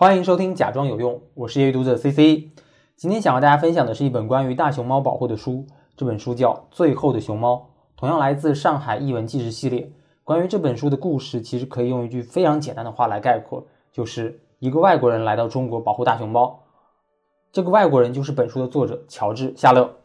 欢迎收听《假装有用》，我是业余读者 C C。今天想和大家分享的是一本关于大熊猫保护的书，这本书叫《最后的熊猫》，同样来自上海译文纪实系列。关于这本书的故事，其实可以用一句非常简单的话来概括，就是一个外国人来到中国保护大熊猫。这个外国人就是本书的作者乔治·夏勒。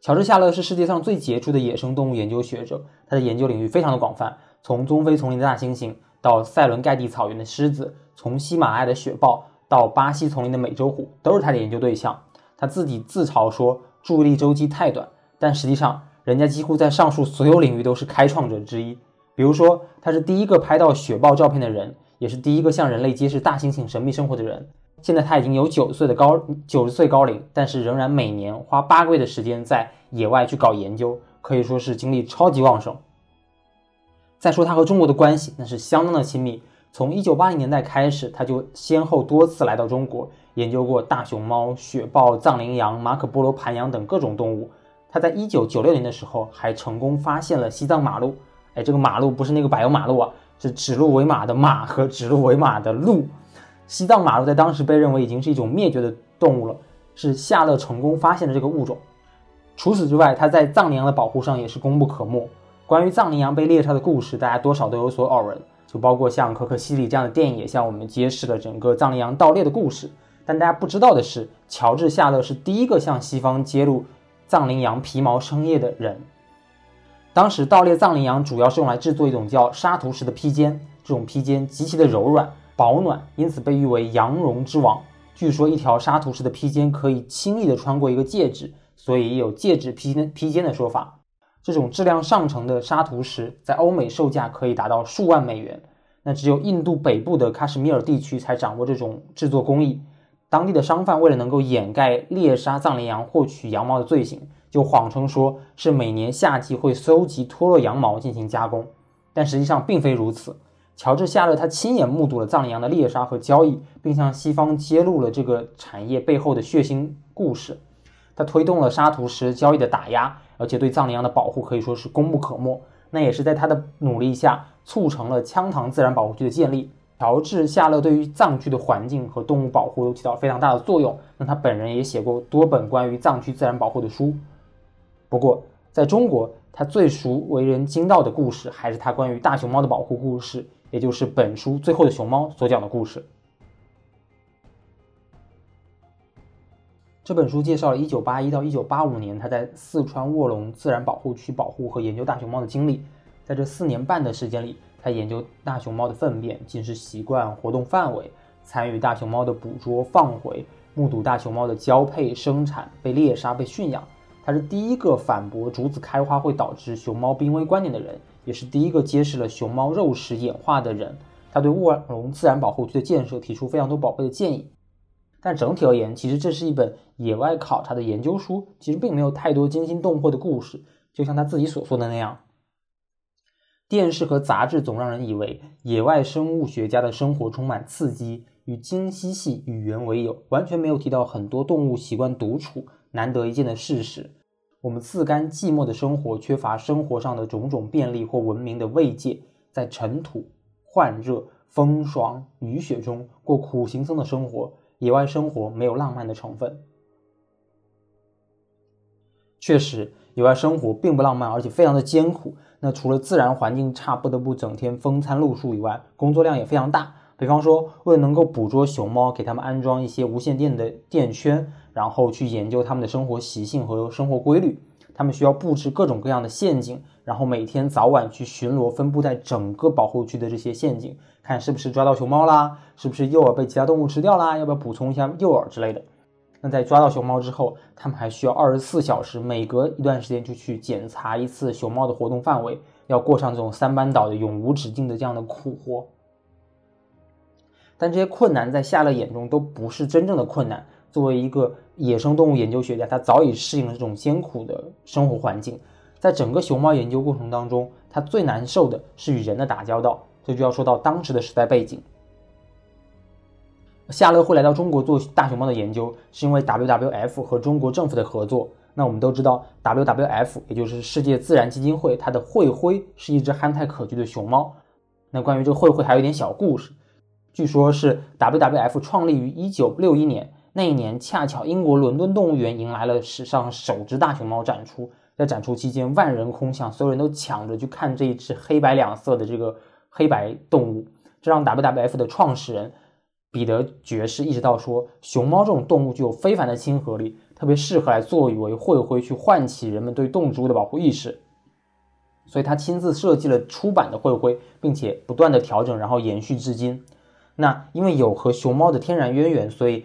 乔治·夏勒是世界上最杰出的野生动物研究学者，他的研究领域非常的广泛，从中非丛林的大猩猩到塞伦盖蒂草原的狮子，从喜马拉雅的雪豹到巴西丛林的美洲虎，都是他的研究对象。他自己自嘲说注意力周期太短，但实际上人家几乎在上述所有领域都是开创者之一。比如说，他是第一个拍到雪豹照片的人，也是第一个向人类揭示大猩猩神秘生活的人。现在他已经有九十岁的高九十岁高龄，但是仍然每年花八个月的时间在野外去搞研究，可以说是精力超级旺盛。再说他和中国的关系，那是相当的亲密。从一九八零年代开始，他就先后多次来到中国，研究过大熊猫、雪豹、藏羚羊、马可波罗盘羊等各种动物。他在一九九六年的时候还成功发现了西藏马鹿。哎，这个马鹿不是那个柏油马路啊，是指鹿为马的马和指鹿为马的鹿。西藏马鹿在当时被认为已经是一种灭绝的动物了，是夏勒成功发现的这个物种。除此之外，他在藏羚羊的保护上也是功不可没。关于藏羚羊被猎杀的故事，大家多少都有所耳闻，就包括像《可可西里》这样的电影也向我们揭示了整个藏羚羊盗猎的故事。但大家不知道的是，乔治·夏勒是第一个向西方揭露藏羚羊皮毛生业的人。当时盗猎藏羚羊主要是用来制作一种叫沙图什的披肩，这种披肩极其的柔软。保暖，因此被誉为羊绒之王。据说一条沙图式的披肩可以轻易地穿过一个戒指，所以也有戒指披肩披肩的说法。这种质量上乘的沙图石在欧美售价可以达到数万美元。那只有印度北部的喀什米尔地区才掌握这种制作工艺。当地的商贩为了能够掩盖猎杀藏羚羊获取羊毛的罪行，就谎称说是每年夏季会搜集脱落羊毛进行加工，但实际上并非如此。乔治·夏勒他亲眼目睹了藏羚羊的猎杀和交易，并向西方揭露了这个产业背后的血腥故事。他推动了沙图什交易的打压，而且对藏羚羊的保护可以说是功不可没。那也是在他的努力下，促成了羌塘自然保护区的建立。乔治·夏勒对于藏区的环境和动物保护都起到非常大的作用。那他本人也写过多本关于藏区自然保护的书。不过，在中国，他最熟为人津道的故事，还是他关于大熊猫的保护故事。也就是本书最后的熊猫所讲的故事。这本书介绍了1981到1985年他在四川卧龙自然保护区保护和研究大熊猫的经历。在这四年半的时间里，他研究大熊猫的粪便、进食习惯、活动范围，参与大熊猫的捕捉、放回，目睹大熊猫的交配、生产、被猎杀、被驯养。他是第一个反驳竹子开花会导致熊猫濒危观点的人。也是第一个揭示了熊猫肉食演化的人。他对卧龙自然保护区的建设提出非常多宝贵的建议。但整体而言，其实这是一本野外考察的研究书，其实并没有太多惊心动魄的故事。就像他自己所说的那样，电视和杂志总让人以为野外生物学家的生活充满刺激，与鲸嬉戏语言为友，完全没有提到很多动物习惯独处、难得一见的事实。我们自甘寂寞的生活，缺乏生活上的种种便利或文明的慰藉，在尘土、患热、风霜、雨雪中过苦行僧的生活。野外生活没有浪漫的成分。确实，野外生活并不浪漫，而且非常的艰苦。那除了自然环境差，不得不整天风餐露宿以外，工作量也非常大。比方说，为了能够捕捉熊猫，给它们安装一些无线电的电圈。然后去研究他们的生活习性和生活规律，他们需要布置各种各样的陷阱，然后每天早晚去巡逻，分布在整个保护区的这些陷阱，看是不是抓到熊猫啦，是不是诱饵被其他动物吃掉啦，要不要补充一下诱饵之类的。那在抓到熊猫之后，他们还需要二十四小时，每隔一段时间就去检查一次熊猫的活动范围，要过上这种三班倒的永无止境的这样的苦活。但这些困难在夏勒眼中都不是真正的困难。作为一个野生动物研究学家，他早已适应了这种艰苦的生活环境。在整个熊猫研究过程当中，他最难受的是与人的打交道。这就要说到当时的时代背景。夏勒会来到中国做大熊猫的研究，是因为 WWF 和中国政府的合作。那我们都知道，WWF 也就是世界自然基金会，它的会徽是一只憨态可掬的熊猫。那关于这个会徽还有一点小故事，据说是 WWF 创立于1961年，那一年恰巧英国伦敦动物园迎来了史上首只大熊猫展出，在展出期间万人空巷，所有人都抢着去看这一只黑白两色的这个黑白动物，这让 WWF 的创始人彼得爵士意识到说，熊猫这种动物具有非凡的亲和力。特别适合来作为会徽，去唤起人们对动植物的保护意识。所以他亲自设计了出版的会徽，并且不断的调整，然后延续至今。那因为有和熊猫的天然渊源，所以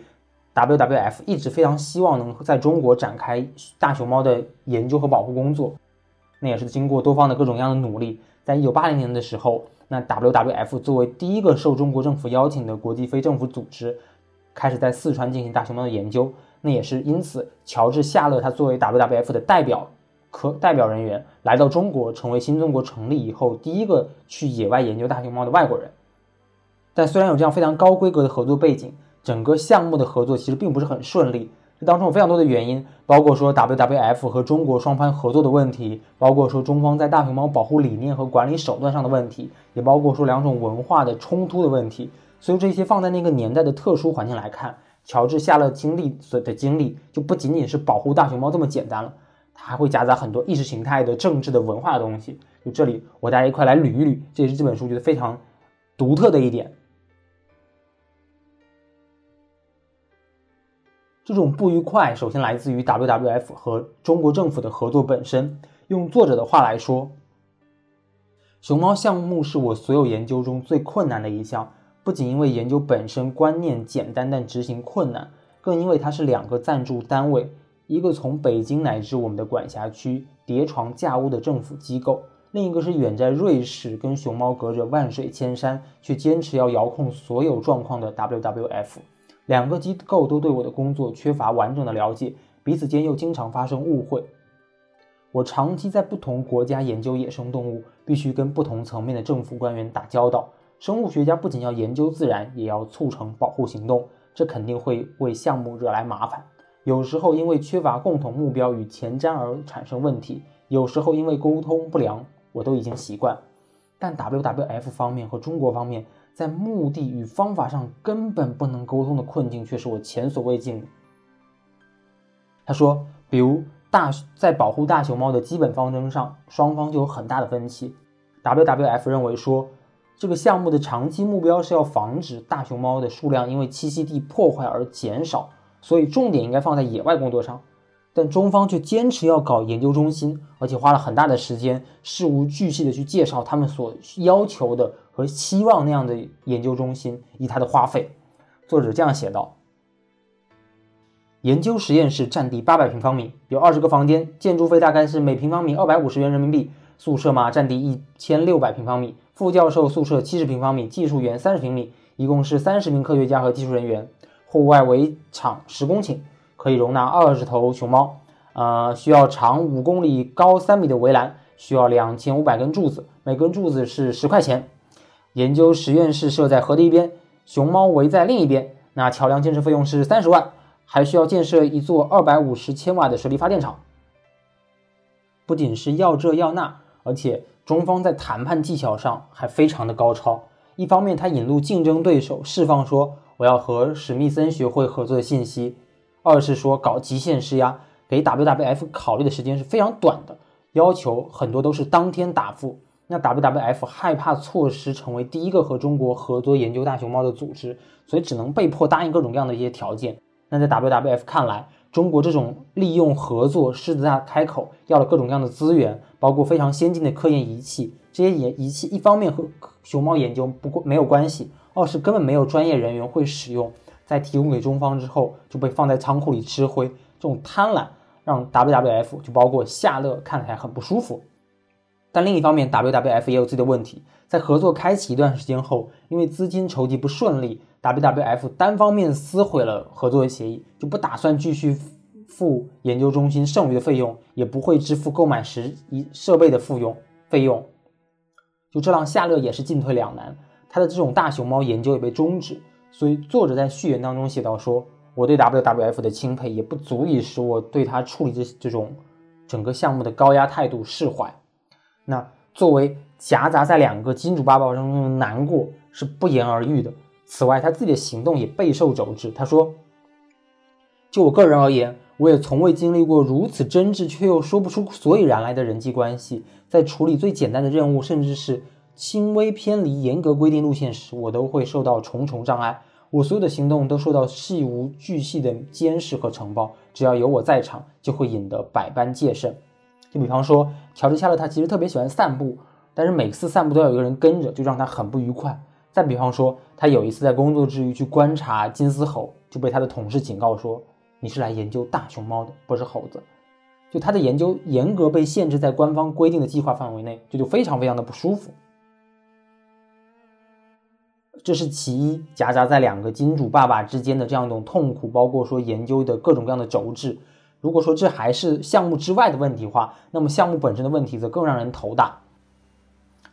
WWF 一直非常希望能在中国展开大熊猫的研究和保护工作。那也是经过多方的各种各样的努力，在一九八零年的时候，那 WWF 作为第一个受中国政府邀请的国际非政府组织，开始在四川进行大熊猫的研究。那也是因此，乔治·夏勒他作为 WWF 的代表科代表人员来到中国，成为新中国成立以后第一个去野外研究大熊猫的外国人。但虽然有这样非常高规格的合作背景，整个项目的合作其实并不是很顺利。这当中有非常多的原因，包括说 WWF 和中国双方合作的问题，包括说中方在大熊猫保护理念和管理手段上的问题，也包括说两种文化的冲突的问题。所以这些放在那个年代的特殊环境来看。乔治·夏勒经历所的经历就不仅仅是保护大熊猫这么简单了，他还会夹杂很多意识形态的、政治的、文化的东西。就这里，我大家一块来捋一捋，这也是这本书觉得非常独特的一点。这种不愉快首先来自于 WWF 和中国政府的合作本身。用作者的话来说，熊猫项目是我所有研究中最困难的一项。不仅因为研究本身观念简单但执行困难，更因为它是两个赞助单位，一个从北京乃至我们的管辖区叠床架屋的政府机构，另一个是远在瑞士跟熊猫隔着万水千山却坚持要遥控所有状况的 WWF。两个机构都对我的工作缺乏完整的了解，彼此间又经常发生误会。我长期在不同国家研究野生动物，必须跟不同层面的政府官员打交道。生物学家不仅要研究自然，也要促成保护行动，这肯定会为项目惹来麻烦。有时候因为缺乏共同目标与前瞻而产生问题，有时候因为沟通不良，我都已经习惯。但 WWF 方面和中国方面在目的与方法上根本不能沟通的困境，却是我前所未见的。他说，比如大在保护大熊猫的基本方针上，双方就有很大的分歧。WWF 认为说。这个项目的长期目标是要防止大熊猫的数量因为栖息地破坏而减少，所以重点应该放在野外工作上。但中方却坚持要搞研究中心，而且花了很大的时间，事无巨细的去介绍他们所要求的和希望那样的研究中心以及它的花费。作者这样写道：研究实验室占地八百平方米，有二十个房间，建筑费大概是每平方米二百五十元人民币。宿舍嘛，占地一千六百平方米。副教授宿舍七十平方米，技术员三十平米，一共是三十名科学家和技术人员。户外围场十公顷，可以容纳二十头熊猫。呃，需要长五公里、高三米的围栏，需要两千五百根柱子，每根柱子是十块钱。研究实验室设在河的一边，熊猫围在另一边。那桥梁建设费用是三十万，还需要建设一座二百五十千瓦的水力发电厂。不仅是要这要那，而且。中方在谈判技巧上还非常的高超。一方面，他引入竞争对手，释放说我要和史密森学会合作的信息；二是说搞极限施压，给 WWF 考虑的时间是非常短的，要求很多都是当天答复。那 WWF 害怕错失成为第一个和中国合作研究大熊猫的组织，所以只能被迫答应各种各样的一些条件。那在 WWF 看来，中国这种利用合作狮子大开口，要了各种各样的资源，包括非常先进的科研仪器。这些仪仪器一方面和熊猫研究不过没有关系，二是根本没有专业人员会使用，在提供给中方之后就被放在仓库里吃灰。这种贪婪让 WWF 就包括夏乐看起来很不舒服。但另一方面，WWF 也有自己的问题，在合作开启一段时间后，因为资金筹集不顺利。WWF 单方面撕毁了合作协议，就不打算继续付研究中心剩余的费用，也不会支付购买时一设备的费用费用。就这让夏勒也是进退两难，他的这种大熊猫研究也被终止。所以作者在序言当中写到说：“我对 WWF 的钦佩也不足以使我对他处理这这种整个项目的高压态度释怀。那作为夹杂在两个金主爸爸当中的难过是不言而喻的。此外，他自己的行动也备受肘制。他说：“就我个人而言，我也从未经历过如此真挚却又说不出所以然来的人际关系。在处理最简单的任务，甚至是轻微偏离严格规定路线时，我都会受到重重障碍。我所有的行动都受到细无巨细的监视和呈报。只要有我在场，就会引得百般戒慎。就比方说，乔治·夏勒他其实特别喜欢散步，但是每次散步都要有个人跟着，就让他很不愉快。再比方说，他有一次在工作之余去观察金丝猴，就被他的同事警告说。”你是来研究大熊猫的，不是猴子。就他的研究严格被限制在官方规定的计划范围内，这就非常非常的不舒服。这是其一，夹杂在两个金主爸爸之间的这样一种痛苦，包括说研究的各种各样的轴质。如果说这还是项目之外的问题的话，那么项目本身的问题则更让人头大。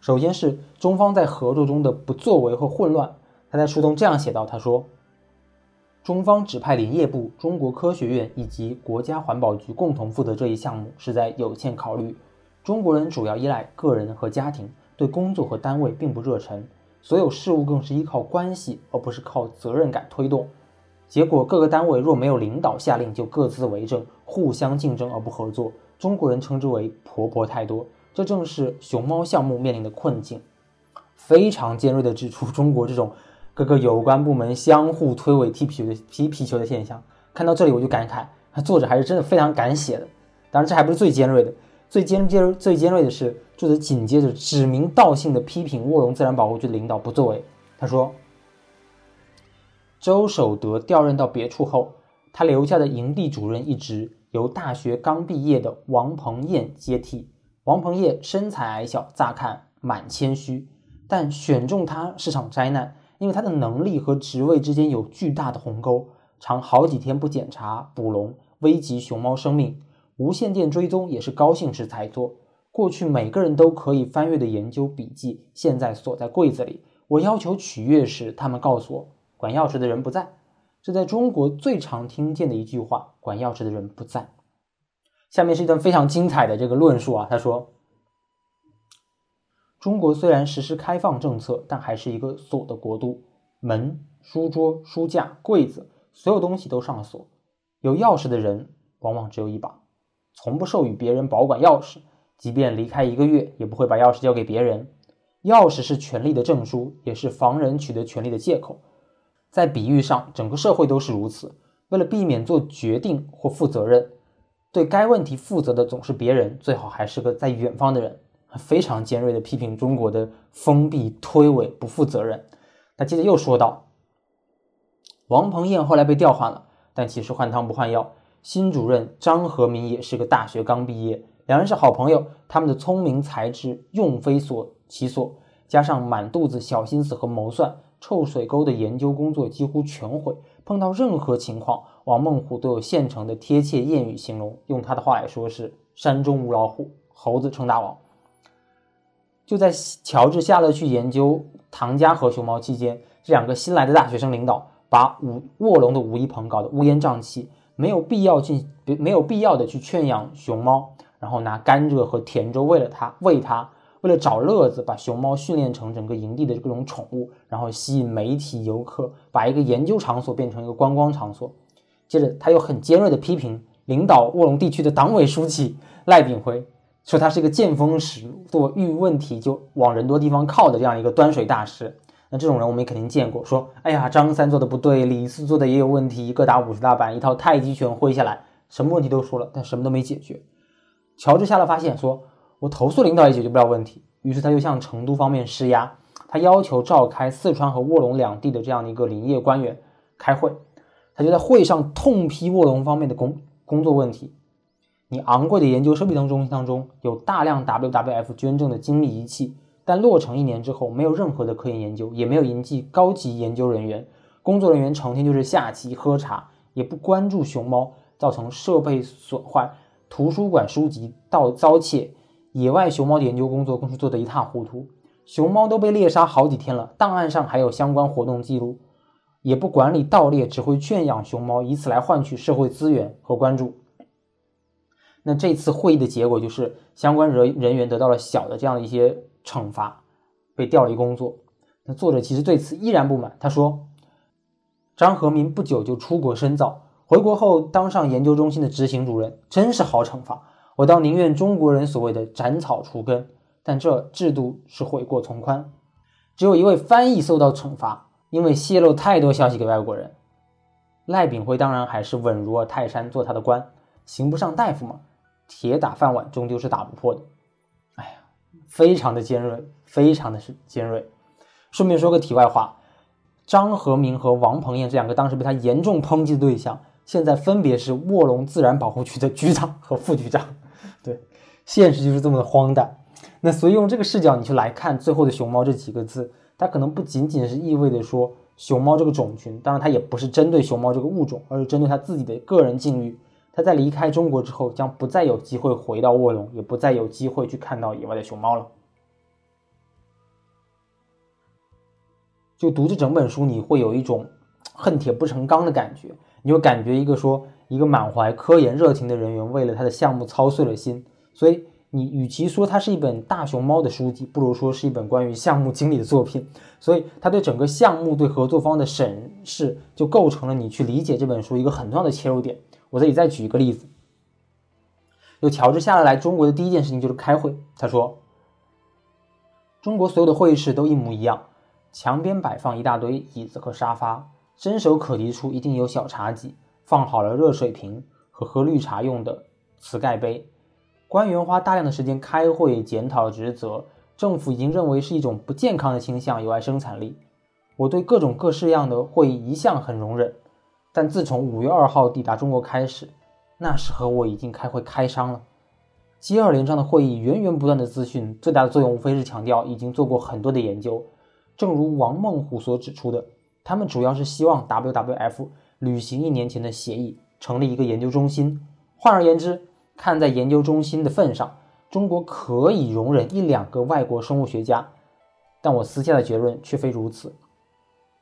首先是中方在合作中的不作为和混乱。他在书中这样写道：“他说。”中方指派林业部、中国科学院以及国家环保局共同负责这一项目，是在有限考虑。中国人主要依赖个人和家庭，对工作和单位并不热忱，所有事务更是依靠关系，而不是靠责任感推动。结果，各个单位若没有领导下令，就各自为政，互相竞争而不合作。中国人称之为“婆婆太多”，这正是熊猫项目面临的困境。非常尖锐地指出中国这种。各个有关部门相互推诿踢皮球的踢皮球的现象，看到这里我就感慨，作者还是真的非常敢写的。当然，这还不是最尖锐的，最尖尖最尖锐的是作者紧接着指名道姓的批评卧龙自然保护区领导不作为。他说，周守德调任到别处后，他留下的营地主任一职由大学刚毕业的王鹏燕接替。王鹏燕身材矮小，乍看满谦虚，但选中他是场灾难。因为他的能力和职位之间有巨大的鸿沟，常好几天不检查捕龙，危及熊猫生命。无线电追踪也是高兴时才做。过去每个人都可以翻阅的研究笔记，现在锁在柜子里。我要求取阅时，他们告诉我管钥匙的人不在。这在中国最常听见的一句话：管钥匙的人不在。下面是一段非常精彩的这个论述啊，他说。中国虽然实施开放政策，但还是一个锁的国度。门、书桌、书架、柜子，所有东西都上了锁。有钥匙的人往往只有一把，从不授予别人保管钥匙。即便离开一个月，也不会把钥匙交给别人。钥匙是权力的证书，也是防人取得权力的借口。在比喻上，整个社会都是如此。为了避免做决定或负责任，对该问题负责的总是别人，最好还是个在远方的人。非常尖锐的批评中国的封闭、推诿、不负责任。他接着又说道：“王鹏燕后来被调换了，但其实换汤不换药。新主任张和民也是个大学刚毕业，两人是好朋友。他们的聪明才智用非所其所，加上满肚子小心思和谋算，臭水沟的研究工作几乎全毁。碰到任何情况，王孟虎都有现成的贴切谚语形容。用他的话来说是：山中无老虎，猴子称大王。”就在乔治·夏勒去研究唐家河熊猫期间，这两个新来的大学生领导把武卧龙的吴一鹏搞得乌烟瘴气，没有必要进，没有必要的去圈养熊猫，然后拿甘蔗和甜粥喂了它，喂它，为了找乐子，把熊猫训练成整个营地的各种宠物，然后吸引媒体游客，把一个研究场所变成一个观光场所。接着，他又很尖锐的批评领导卧龙地区的党委书记赖炳辉。说他是一个见风使舵、遇问题就往人多地方靠的这样一个端水大师。那这种人我们也肯定见过。说，哎呀，张三做的不对，李四做的也有问题，各打五十大板，一套太极拳挥下来，什么问题都说了，但什么都没解决。乔治下了发现，说我投诉领导也解决不了问题，于是他就向成都方面施压，他要求召开四川和卧龙两地的这样的一个林业官员开会，他就在会上痛批卧龙方面的工工作问题。你昂贵的研究设备当中当中有大量 WWF 捐赠的精密仪器，但落成一年之后没有任何的科研研究，也没有引进高级研究人员，工作人员成天就是下棋喝茶，也不关注熊猫，造成设备损坏，图书馆书籍盗遭窃，野外熊猫的研究工作更是做得一塌糊涂，熊猫都被猎杀好几天了，档案上还有相关活动记录，也不管理盗猎，只会圈养熊猫，以此来换取社会资源和关注。那这次会议的结果就是相关人人员得到了小的这样的一些惩罚，被调离工作。那作者其实对此依然不满，他说：“张和民不久就出国深造，回国后当上研究中心的执行主任，真是好惩罚。我倒宁愿中国人所谓的斩草除根，但这制度是悔过从宽。只有一位翻译受到惩罚，因为泄露太多消息给外国人。赖炳辉当然还是稳如泰山，做他的官，行不上大夫嘛。”铁打饭碗终究是打不破的，哎呀，非常的尖锐，非常的是尖锐。顺便说个题外话，张和明和王鹏燕这两个当时被他严重抨击的对象，现在分别是卧龙自然保护区的局长和副局长。对，现实就是这么的荒诞。那所以用这个视角你去来看最后的熊猫这几个字，它可能不仅仅是意味着说熊猫这个种群，当然它也不是针对熊猫这个物种，而是针对他自己的个人境遇。他在离开中国之后，将不再有机会回到卧龙，也不再有机会去看到野外的熊猫了。就读这整本书，你会有一种恨铁不成钢的感觉，你就感觉一个说一个满怀科研热情的人员为了他的项目操碎了心。所以你与其说它是一本大熊猫的书籍，不如说是一本关于项目经理的作品。所以他对整个项目对合作方的审视，就构成了你去理解这本书一个很重要的切入点。我这里再举一个例子，就乔治下来中国的第一件事情就是开会。他说，中国所有的会议室都一模一样，墙边摆放一大堆椅子和沙发，伸手可及处一定有小茶几，放好了热水瓶和喝绿茶用的瓷盖杯。官员花大量的时间开会检讨职责，政府已经认为是一种不健康的倾向，有碍生产力。我对各种各式样的会议一向很容忍。但自从五月二号抵达中国开始，那时候我已经开会开伤了。接二连三的会议，源源不断的资讯，最大的作用无非是强调已经做过很多的研究。正如王孟虎所指出的，他们主要是希望 WWF 履行一年前的协议，成立一个研究中心。换而言之，看在研究中心的份上，中国可以容忍一两个外国生物学家。但我私下的结论却非如此。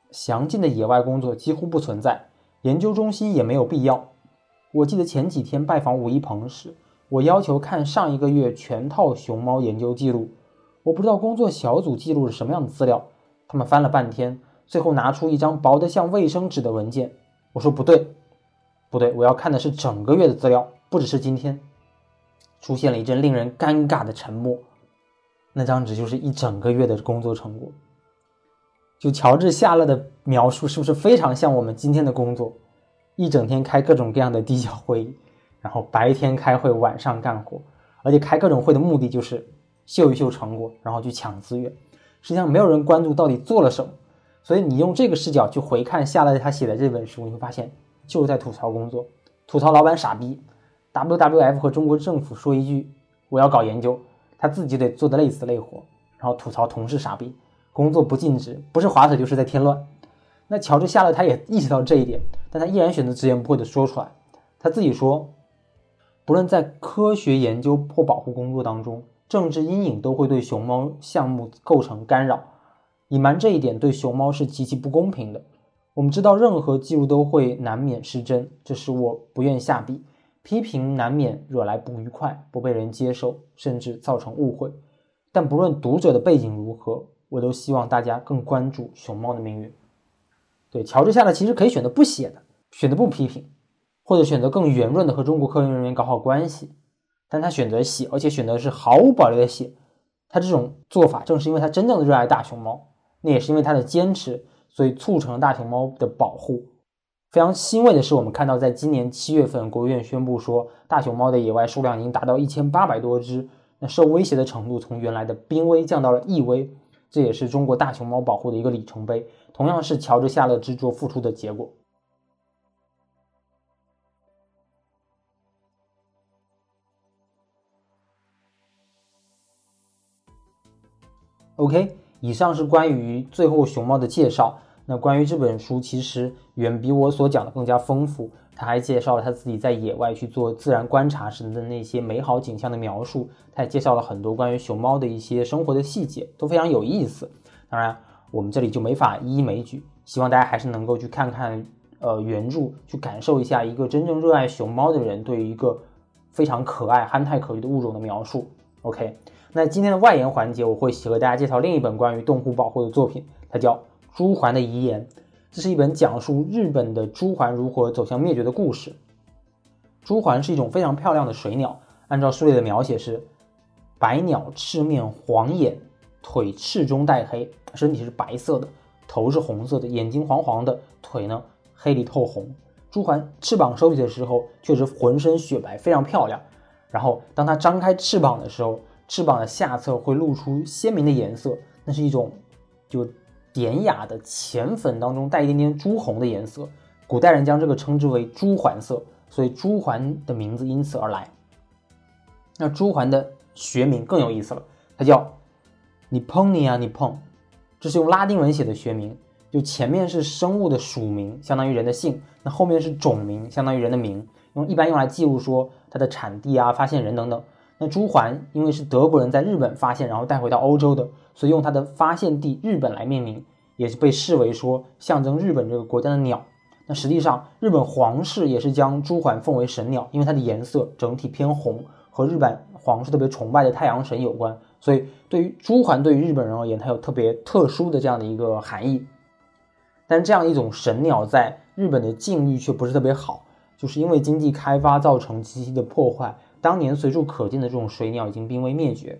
详尽的野外工作几乎不存在。研究中心也没有必要。我记得前几天拜访武一鹏时，我要求看上一个月全套熊猫研究记录。我不知道工作小组记录了什么样的资料，他们翻了半天，最后拿出一张薄得像卫生纸的文件。我说不对，不对，我要看的是整个月的资料，不只是今天。出现了一阵令人尴尬的沉默。那张纸就是一整个月的工作成果。就乔治·夏勒的描述，是不是非常像我们今天的工作？一整天开各种各样的低效会议，然后白天开会，晚上干活，而且开各种会的目的就是秀一秀成果，然后去抢资源。实际上，没有人关注到底做了什么。所以，你用这个视角去回看夏勒他写的这本书，你会发现就是在吐槽工作，吐槽老板傻逼。WWF 和中国政府说一句“我要搞研究”，他自己得做的累死累活，然后吐槽同事傻逼。工作不尽职，不是划水就是在添乱。那乔治·夏勒他也意识到这一点，但他依然选择直言不讳地说出来。他自己说，不论在科学研究或保护工作当中，政治阴影都会对熊猫项目构成干扰。隐瞒这一点对熊猫是极其不公平的。我们知道，任何记录都会难免失真，这是我不愿下笔。批评难免惹来不愉快，不被人接受，甚至造成误会。但不论读者的背景如何。我都希望大家更关注熊猫的命运。对，乔治·夏勒其实可以选择不写的，选择不批评，或者选择更圆润的和中国科研人员搞好关系。但他选择写，而且选择是毫无保留的写。他这种做法，正是因为他真正的热爱大熊猫，那也是因为他的坚持，所以促成了大熊猫的保护。非常欣慰的是，我们看到在今年七月份，国务院宣布说，大熊猫的野外数量已经达到一千八百多只，那受威胁的程度从原来的濒危降到了易危。这也是中国大熊猫保护的一个里程碑，同样是乔治·夏勒之作付出的结果。OK，以上是关于最后熊猫的介绍。那关于这本书，其实远比我所讲的更加丰富。他还介绍了他自己在野外去做自然观察时的那些美好景象的描述，他也介绍了很多关于熊猫的一些生活的细节，都非常有意思。当然，我们这里就没法一一枚举，希望大家还是能够去看看呃原著，去感受一下一个真正热爱熊猫的人对于一个非常可爱、憨态可掬的物种的描述。OK，那今天的外延环节，我会和大家介绍另一本关于动物保护的作品，它叫《朱鹮的遗言》。这是一本讲述日本的朱鹮如何走向灭绝的故事。朱鹮是一种非常漂亮的水鸟，按照书里的描写是：白鸟赤面黄眼，腿赤中带黑，身体是白色的，头是红色的，眼睛黄黄的，腿呢黑里透红。朱鹮翅膀收起的时候，确实浑身雪白，非常漂亮。然后当它张开翅膀的时候，翅膀的下侧会露出鲜明的颜色，那是一种就。典雅的浅粉当中带一点点朱红的颜色，古代人将这个称之为朱环色，所以朱环的名字因此而来。那朱环的学名更有意思了，它叫 Nipponia nippon，这是用拉丁文写的学名，就前面是生物的属名，相当于人的姓，那后面是种名，相当于人的名，用一般用来记录说它的产地啊、发现人等等。那朱鹮因为是德国人在日本发现，然后带回到欧洲的，所以用它的发现地日本来命名，也是被视为说象征日本这个国家的鸟。那实际上，日本皇室也是将朱鹮奉为神鸟，因为它的颜色整体偏红，和日本皇室特别崇拜的太阳神有关。所以，对于朱鹮，对于日本人而言，它有特别特殊的这样的一个含义。但这样一种神鸟在日本的境遇却不是特别好，就是因为经济开发造成栖息的破坏。当年随处可见的这种水鸟已经濒危灭绝。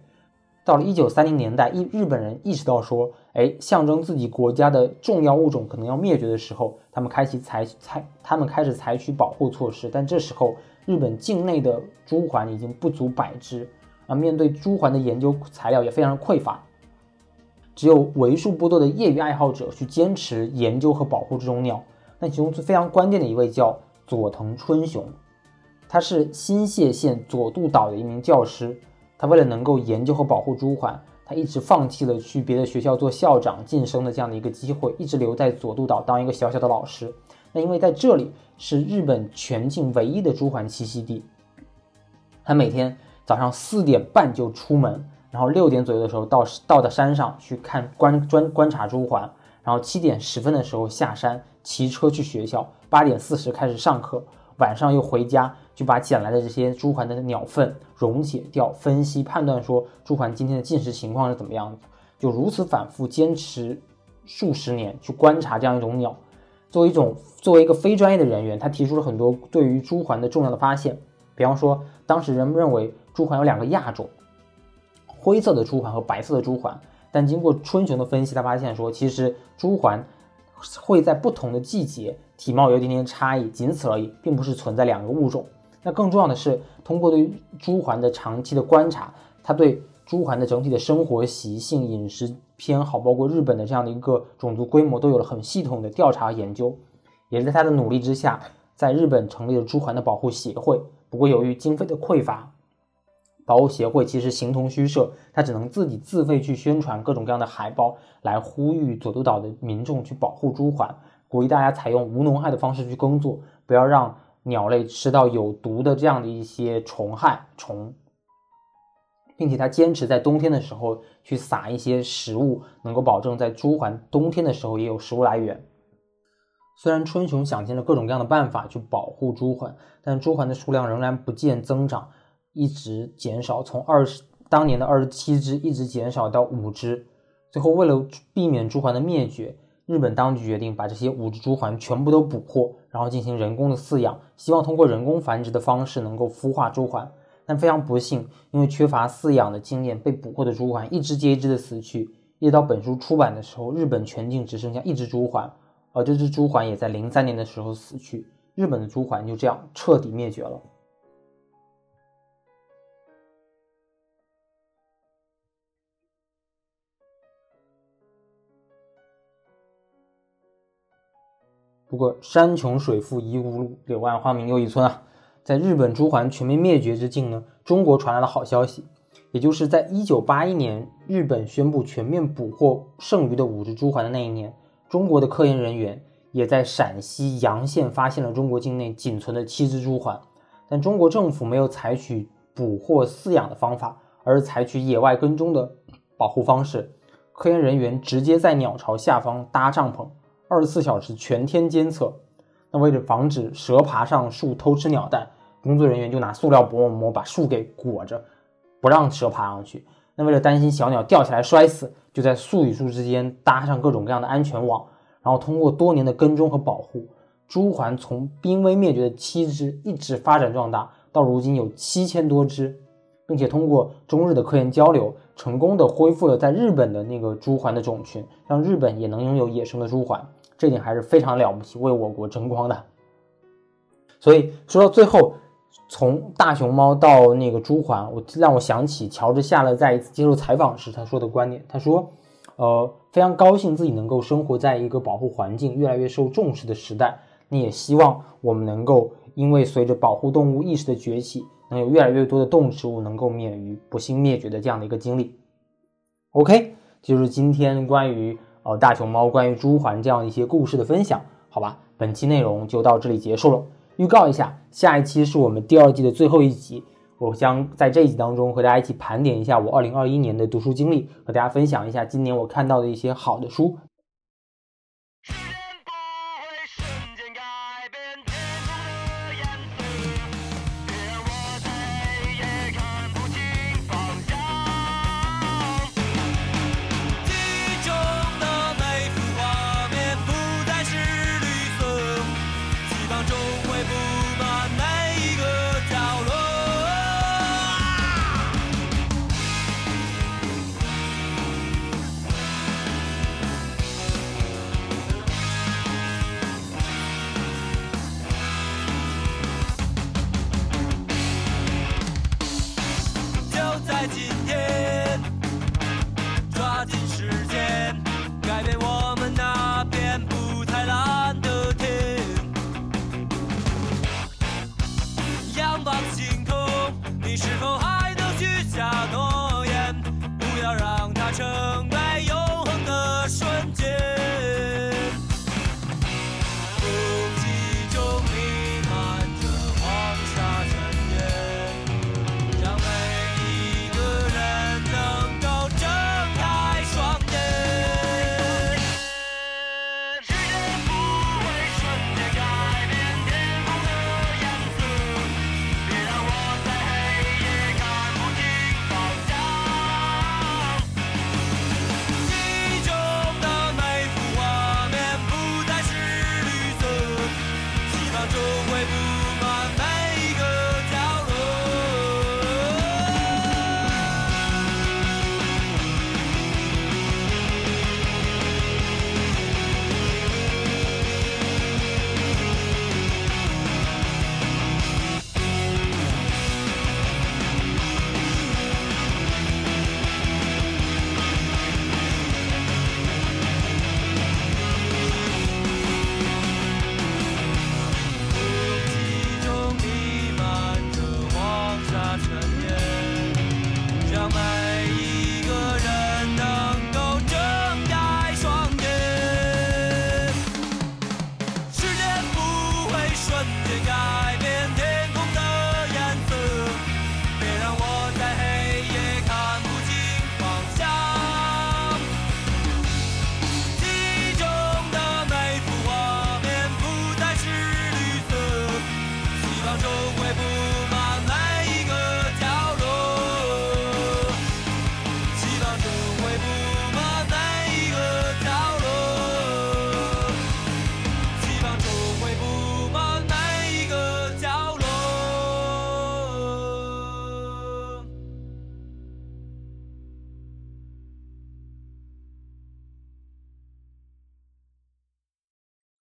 到了一九三零年代，日日本人意识到说，哎，象征自己国家的重要物种可能要灭绝的时候，他们开启采采，他们开始采取保护措施。但这时候，日本境内的朱鹮已经不足百只，啊，面对朱鹮的研究材料也非常匮乏，只有为数不多的业余爱好者去坚持研究和保护这种鸟。那其中最非常关键的一位叫佐藤春雄。他是新泻县佐渡岛的一名教师，他为了能够研究和保护朱鹮，他一直放弃了去别的学校做校长晋升的这样的一个机会，一直留在佐渡岛当一个小小的老师。那因为在这里是日本全境唯一的朱鹮栖息地，他每天早上四点半就出门，然后六点左右的时候到到的山上去看观专观察朱鹮，然后七点十分的时候下山骑车去学校，八点四十开始上课，晚上又回家。就把捡来的这些朱鹮的鸟粪溶解掉，分析判断说朱鹮今天的进食情况是怎么样的，就如此反复坚持数十年去观察这样一种鸟。作为一种作为一个非专业的人员，他提出了很多对于朱鹮的重要的发现。比方说，当时人们认为朱鹮有两个亚种，灰色的朱鹮和白色的朱鹮。但经过春雄的分析，他发现说，其实朱鹮会在不同的季节体貌有一点点差异，仅此而已，并不是存在两个物种。那更重要的是，通过对朱鹮的长期的观察，他对朱鹮的整体的生活习性、饮食偏好，包括日本的这样的一个种族规模，都有了很系统的调查研究。也是在他的努力之下，在日本成立了朱鹮的保护协会。不过由于经费的匮乏，保护协会其实形同虚设，他只能自己自费去宣传各种各样的海报，来呼吁佐渡岛的民众去保护朱鹮，鼓励大家采用无农害的方式去耕作，不要让。鸟类吃到有毒的这样的一些虫害虫，并且他坚持在冬天的时候去撒一些食物，能够保证在朱鹮冬天的时候也有食物来源。虽然春雄想尽了各种各样的办法去保护朱鹮，但朱鹮的数量仍然不见增长，一直减少，从二十当年的二十七只一直减少到五只。最后，为了避免朱鹮的灭绝。日本当局决定把这些五只朱鹮全部都捕获，然后进行人工的饲养，希望通过人工繁殖的方式能够孵化朱鹮。但非常不幸，因为缺乏饲养的经验，被捕获的朱鹮一只接一只的死去。一直到本书出版的时候，日本全境只剩下一只朱鹮，而这只朱鹮也在零三年的时候死去。日本的朱鹮就这样彻底灭绝了。不过山穷水复疑无路，柳暗花明又一村啊！在日本朱鹮全面灭绝之境呢，中国传来了好消息，也就是在一九八一年，日本宣布全面捕获剩余的五只朱鹮的那一年，中国的科研人员也在陕西洋县发现了中国境内仅存的七只朱鹮，但中国政府没有采取捕获饲养的方法，而是采取野外跟踪的保护方式，科研人员直接在鸟巢下方搭帐篷。二十四小时全天监测。那为了防止蛇爬上树偷吃鸟蛋，工作人员就拿塑料薄膜把树给裹着，不让蛇爬上去。那为了担心小鸟掉下来摔死，就在树与树之间搭上各种各样的安全网。然后通过多年的跟踪和保护，朱鹮从濒危灭绝的七只一直发展壮大，到如今有七千多只，并且通过中日的科研交流，成功的恢复了在日本的那个朱鹮的种群，让日本也能拥有野生的朱鹮。这点还是非常了不起，为我国争光的。所以说到最后，从大熊猫到那个朱鹮，我让我想起乔治夏勒在一次接受采访时他说的观点。他说：“呃，非常高兴自己能够生活在一个保护环境越来越受重视的时代。你也希望我们能够，因为随着保护动物意识的崛起，能有越来越多的动植物能够免于不幸灭绝的这样的一个经历。”OK，就是今天关于。呃，大熊猫关于朱鹮这样一些故事的分享，好吧，本期内容就到这里结束了。预告一下，下一期是我们第二季的最后一集，我将在这一集当中和大家一起盘点一下我二零二一年的读书经历，和大家分享一下今年我看到的一些好的书，